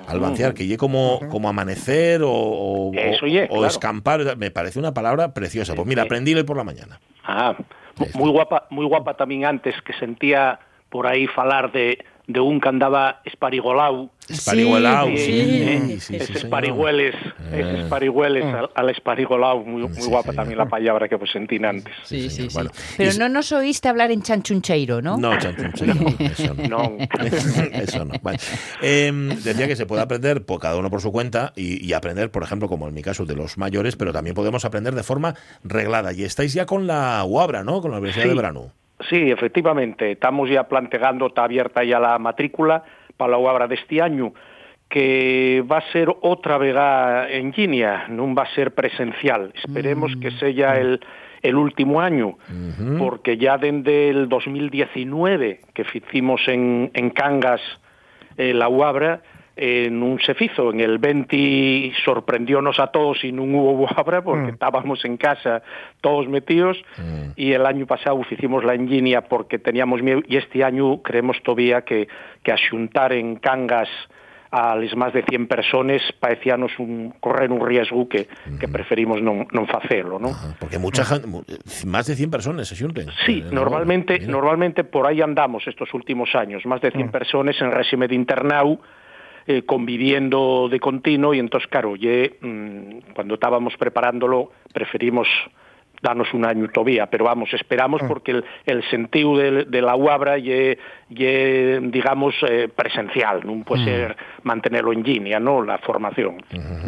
Albanciar, que ye como, como amanecer o, o, Eso ye, o claro. escampar, me parece una palabra preciosa. Pues mira, aprendí hoy por la mañana. Ah, muy guapa, muy guapa también antes que sentía por ahí falar de, de un que andaba esparigolao. Espariguelao, Sí, señor. esparigüeles, Eh. esparigüeles al, al esparigolao, muy, muy Sí, guapa señor. también la palabra que pues sentí antes. Sí, sí. Bueno, Pero y- no nos oíste hablar en chanchuncheiro, ¿no? No, chanchunche, no, eso no. No. (laughs) Eso no. Vale. Em, decía que se puede aprender por cada uno por su cuenta y, y aprender, por ejemplo, como en mi caso, de los mayores, pero también podemos aprender de forma reglada. Y estáis ya con la UABRA, ¿no? Con la Universidad Sí. de Verano. Sí, efectivamente, estamos ya planteando, está abierta ya la matrícula para la obra de este año, que va a ser otra vega en línea, no va a ser presencial. Esperemos que sea el, el último año, porque ya desde el 2019 que hicimos en, en Cangas eh, la UABRA, en un se fizo. En el 20 sorprendiónos a todos y no hubo (laughs) UABRA porque estábamos en casa todos metidos y el año pasado hicimos la enginia porque teníamos miedo y este año creemos todavía que, que asuntar en Cangas a las más de 100 personas parecíanos un, correr un riesgo que, que preferimos non, non facelo, ¿no? Porque mucha gente, más de 100 personas se xunten. Sí, Eh, normalmente, mira. normalmente por ahí andamos estos últimos años, más de 100 personas en régimen de internau, eh, conviviendo de continuo y entonces, claro, ye, mm, cuando estábamos preparándolo preferimos darnos un año todavía, pero vamos, esperamos porque el, el sentido de, de la UABRA ye, ye, digamos, eh, presencial, no puede ser mantenerlo en línea, ¿no?, la formación.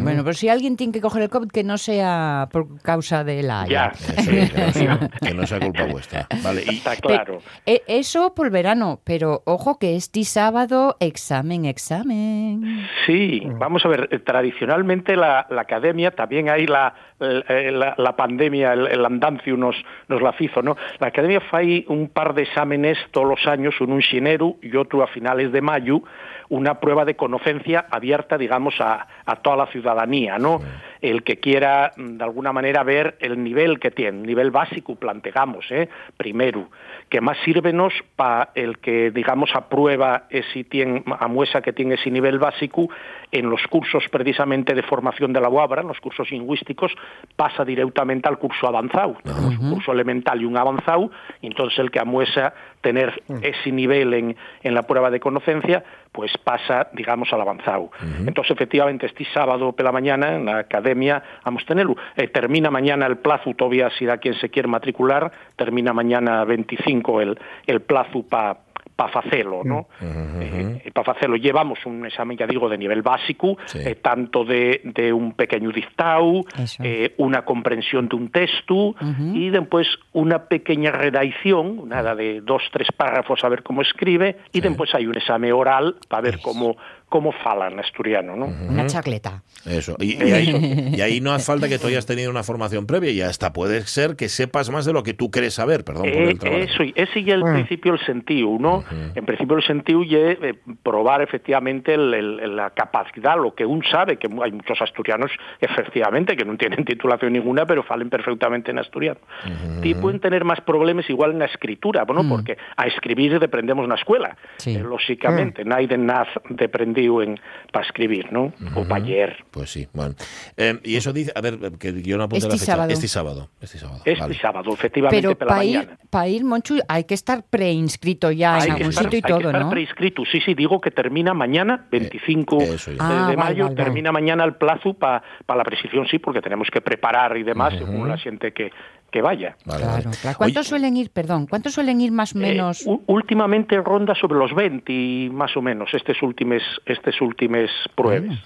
Bueno, pero si alguien tiene que coger el COVID, que no sea por causa de la Ya. Eso es, (laughs) que, no sea, culpa vuestra. Vale, y, Está claro. Eh, Eso por verano, pero ojo que este sábado examen, examen. Sí, vamos a ver, eh, tradicionalmente la, la academia, también hay la, la, la- la pandemia, el, el andancio nos, nos la hizo, ¿no? La academia fai un par de exámenes todos los años, uno en xenero y otro a finales de mayo, una prueba de conocencia abierta, digamos, a, a toda la ciudadanía, ¿no? El que quiera, mm, de alguna manera, ver el nivel que tiene, nivel básico, planteamos, ¿eh? Primero, que más sírvenos para el que, digamos, aprueba ese tiene, a muestra que tiene ese nivel básico en los cursos precisamente de formación de la UABRA, en los cursos lingüísticos, pasa directamente al curso avanzado. Tenemos un curso elemental y un avanzado, y entonces el que amuesa tener ese nivel en, en la prueba de conocencia, pues pasa, digamos, al avanzado. Entonces, efectivamente, este sábado por la mañana en la academia vamos a tenerlo. Eh, termina mañana el plazo, todavía si da quien se quiere matricular, termina mañana 25 el, el plazo para para facelo, ¿no? Eh, para facelo llevamos un examen, ya digo, de nivel básico, eh, tanto de, de un pequeño dictado, eh, una comprensión de un texto y después una pequeña redacción, nada de dos, tres párrafos a ver cómo escribe, y después hay un examen oral para ver cómo, cómo fala en asturiano, ¿no? Una chacleta. Eso. Y, y ahí, y ahí no hace falta que tú hayas tenido una formación previa y hasta puede ser que sepas más de lo que tú crees saber. Perdón por Eh, el trabajo. eso, y ese ya el principio el sentido, ¿no? En principio el sentido es eh, probar efectivamente el- el- la capacidad, lo que un sabe, que hay muchos asturianos efectivamente que no tienen (laughs) titulación ninguna, pero falen perfectamente en asturiano. Y pueden tener más problemas igual en la escritura, bueno, porque a escribir aprendemos en la escuela, Sí. eh, lógicamente, nadie naz de aprendido en para escribir, ¿no? O para leer. Pues sí, bueno. Eh, y eso dice, a ver, que yo no apunté la Este fecha. sábado. Este sábado. Este sábado. Este vale. sábado, efectivamente, Pero la para ir, mañana. pa ir, Monchu, hay que estar preinscrito ya Hay en que algún estar- sitio y hay que todo, estar ¿no? preinscrito. Sí, sí, digo que termina mañana, 25 eso ya. de, Ah, de mayo, vale, vale. termina mañana el plazo para la prescripción, sí, porque tenemos que preparar y demás según la gente que, que vaya. Vale, Claro, vale. claro. ¿Cuántos Oye, suelen ir, perdón, cuántos suelen ir más o menos? Eh, u- últimamente ronda sobre los 20, más o menos, estas últimas, estas últimas pruebas.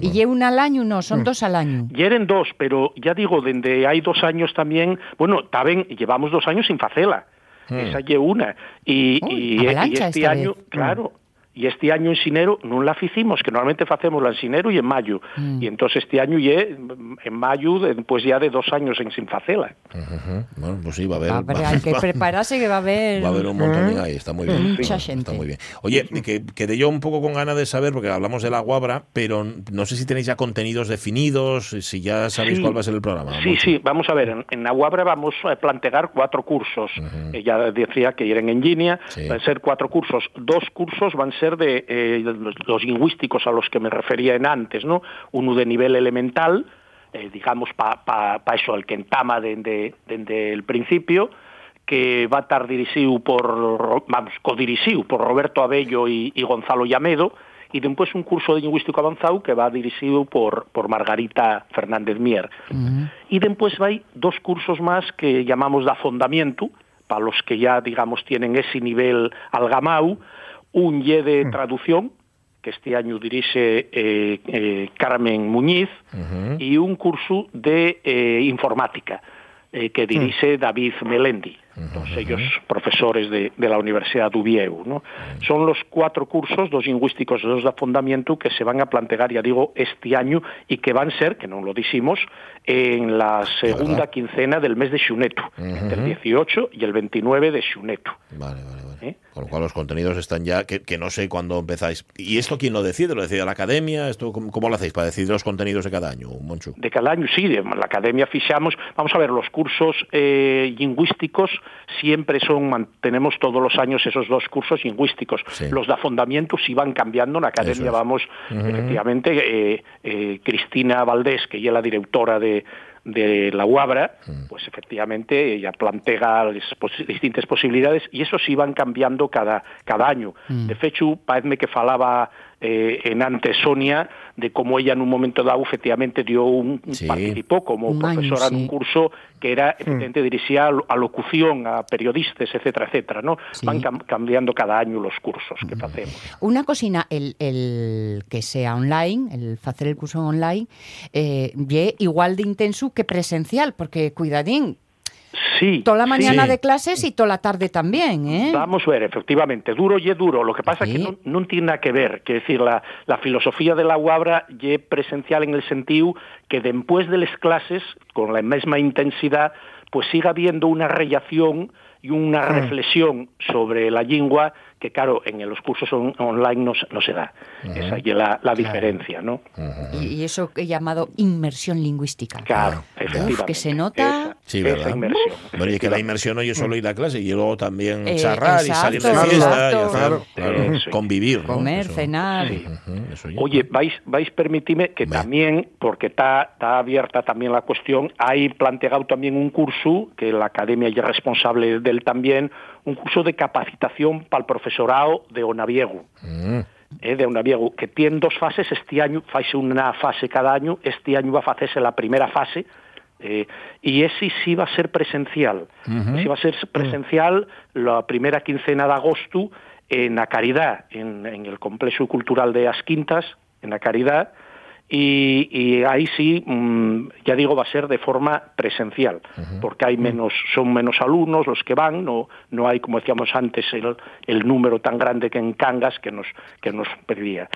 ¿Y lleva una al año? No, son dos al año. Y eran dos, pero ya digo, desde hay dos años también, bueno, también llevamos dos años sin facela. Esa lle una. Y, y- y avalancha este año, vez. claro, y este año en Sinero no la hicimos, que normalmente hacemos la en Sinero y en mayo. Y entonces este año ye, en mayo, después ya de dos años en sin facela. ujú. Bueno, pues sí, va a haber. (laughs) Va haber- va- hay que prepararse que va a haber... Va a haber un montón ahí, está muy bien. Mucha Está gente. muy bien. Oye, que quedé yo un poco con ganas de saber, porque hablamos de la guabra, pero no sé si tenéis ya contenidos definidos, si ya sabéis Sí. cuál va a ser el programa. Sí, Moncho. sí, vamos a ver, en, en Aguabra vamos a plantear cuatro cursos. Eh, ya decía que irán en línea, Sí. van a ser cuatro cursos. Dos cursos van a ser de eh, los, los lingüísticos a los que me refería en antes, ¿no? Uno de nivel elemental, eh, digamos, para pa, pa eso, el que entama desde el principio, que va a estar dirigido por, vamos, codirigido por Roberto Abello y, y Gonzalo Llamedo, y después un curso de lingüístico avanzado que va dirigido por, por Margarita Fernández Mier. Y después hay dos cursos más que llamamos de afondamiento, para los que ya, digamos, tienen ese nivel algamau, un ye de traducción, que este año dirige eh, eh, Carmen Muñiz, y un curso de eh, informática, que dirige David Melendi. Todos ellos profesores de, de la Universidad de Uvieu. ¿no? Son los cuatro cursos, dos lingüísticos y dos de fundamento, que se van a plantear, ya digo, este año y que van a ser, que no lo decimos, en la segunda quincena del mes de Xunetu, entre el 18 y el 29 de Xunetu. Vale, vale, vale. ¿Eh? Con lo cual los contenidos están ya, que, que no sé cuándo empezáis. ¿Y esto quién lo decide? ¿Lo decide la academia? ¿Esto cómo, cómo lo hacéis para decidir los contenidos de cada año, Monchu? de cada año, sí, de la academia fichamos, vamos a ver, los cursos eh, lingüísticos siempre son, mantenemos todos los años esos dos cursos lingüísticos. Sí. Los de afondamiento van cambiando, en la academia es. vamos, efectivamente, eh, eh, Cristina Valdés, que ella es la directora de de la UABRA, Mm. pues efectivamente ella plantea las pos- distintas posibilidades y eso sí van cambiando cada, cada año. Mm. De fecho, parece que falaba eh, en antes Sonia de cómo ella en un momento dado efectivamente dio un, Sí. participó como Un año, profesora en un curso que era efectivamente dirigida a, lo- a locución, a periodistas, etcétera, etcétera, ¿no? Sí. Van cam- cambiando cada año los cursos que hacemos. Una cocina, el, el que sea online, el hacer el curso online, eh, igual de intenso que presencial, porque cuidadín, Sí. toda la mañana sí. de clases y toda la tarde también, ¿eh? Vamos a ver, efectivamente, duro y es duro. Lo que pasa es que no, no tiene nada que ver. Que decir, la, la filosofía de la UABRA es presencial en el sentido que después de las clases, con la misma intensidad, pues siga habiendo una reacción y una reflexión sobre la lengua que, claro, en los cursos on- online no, se- no se da. Esa es la, la diferencia, ¿no? Y, y eso he llamado inmersión lingüística. Claro, ya. efectivamente. Uf, que se nota. Esa, Sí, esa ¿verdad? inmersión. Bueno, y que la inmersión no es solo ir a clase, y luego también Eh, charrar y salir de exacto, fiesta, y exacto. hacer, Claro. claro, Eso. convivir. ¿no? Comer, Eso. cenar. Sí. Eso. Oye, vais, vais permitirme que también, porque está, está abierta también la cuestión, hay planteado también un curso, que la academia ya es responsable del también, un curso de capacitación para el profesorado de Onaviego. Mm. eh, de Onaviego, que tiene dos fases, este año faise una fase cada año, este año va a hacerse la primera fase, eh, y ese sí va a ser presencial. Sí va a ser presencial la primera quincena de agosto en la Caridad, en, en el complejo cultural de As Quintas, en la Caridad, y, y ahí sí, mm, ya digo, va a ser de forma presencial, porque hay menos, son menos alumnos los que van, no, no hay, como decíamos antes, el, el número tan grande que en Cangas que nos, que nos pedía.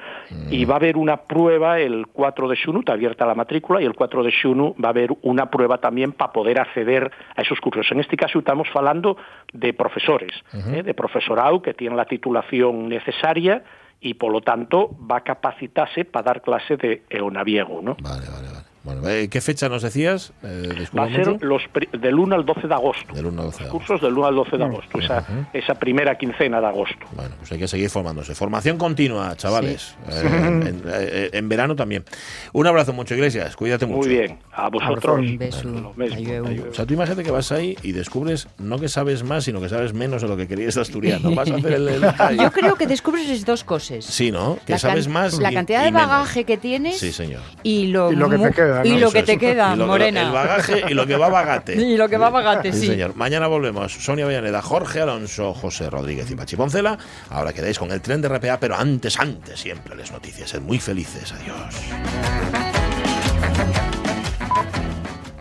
Y va a haber una prueba el 4 de Xunu, está abierta la matrícula, y el 4 de Xunu va a haber una prueba también para poder acceder a esos cursos. En este caso estamos hablando de profesores, eh, de profesorado que tienen la titulación necesaria y por lo tanto va a capacitarse para dar clase de eonaviego, ¿no? Vale, vale. Bueno, eh, ¿Qué fecha nos decías? Eh, Va a ser los pri- del 1 al 12 de agosto. Del 1 al 12 de Los agosto. cursos del 1 al 12 de agosto, esa, esa primera quincena de agosto. Bueno, pues hay que seguir formándose. Formación continua, chavales. Eh, en, eh, en verano también. Un abrazo mucho, Iglesias. Cuídate mucho. Muy bien, a vosotros. Un beso. Ayueu. ayueu. O sea, tú imagínate que vas ahí y descubres no que sabes más, sino que sabes menos de lo que querías de asturiano. Vas a hacer el... el- (laughs) Yo creo que descubres dos cosas. Sí, ¿no? Que La sabes más La y- cantidad y de menos. bagaje que tienes Sí, señor. y lo, Y lo que te mu- queda, y ¿no? lo Eso que es. te queda, Y lo- morena. El bagaje y lo que va a bagate. (laughs) Y lo que va a bagate, Sí, sí. señor. Mañana volvemos. Sonia Villaneda, Jorge Alonso, José Rodríguez y Pachi Poncela. Ahora quedáis con el tren de RPA, pero antes, antes, siempre les noticias. Sed muy felices. Adiós.